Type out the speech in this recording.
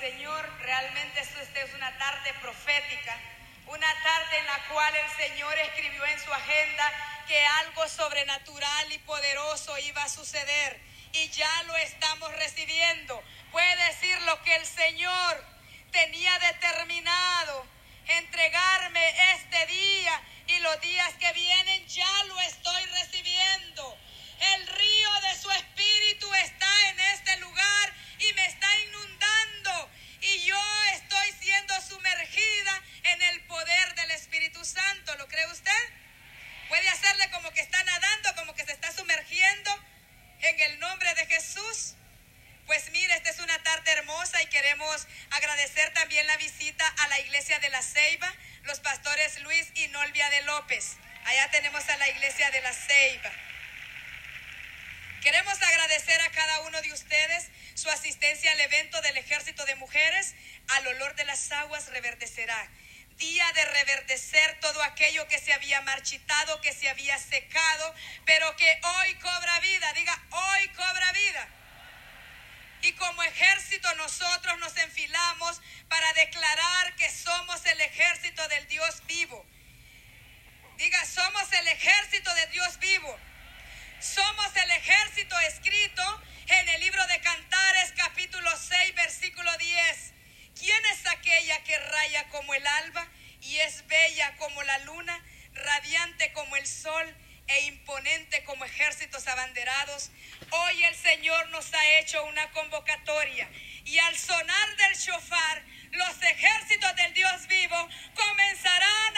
Señor, realmente esto es una tarde profética, una tarde en la cual el Señor escribió en su agenda que algo sobrenatural y poderoso iba a suceder y ya lo estamos recibiendo. Puede decir lo que el Señor tenía determinado entregarme este día y los días que vienen ya lo estoy recibiendo. El río de su espíritu está en este lugar y me está inundando y yo estoy siendo sumergida en el poder del Espíritu Santo. ¿Lo cree usted? Puede hacerle como que está nadando, como que se está sumergiendo en el nombre de Jesús. Pues mire, esta es una tarde hermosa y queremos agradecer también la visita a la iglesia de la Ceiba, los pastores Luis y Nolvia de López. Allá tenemos a la iglesia de la Ceiba. Queremos agradecer a cada uno de ustedes su asistencia al evento del Ejército de Mujeres. Al olor de las aguas reverdecerá. Día de reverdecer todo aquello que se había marchitado, que se había secado, pero que hoy cobra vida. Diga, hoy cobra vida. Y como ejército nosotros nos enfilamos para declarar que somos el ejército del Dios vivo. Diga, somos el ejército de Dios vivo. Somos el ejército escrito en el libro de Cantares aquella que raya como el alba y es bella como la luna, radiante como el sol e imponente como ejércitos abanderados? Hoy el Señor nos ha hecho una convocatoria y al sonar del shofar, los ejércitos del Dios vivo comenzarán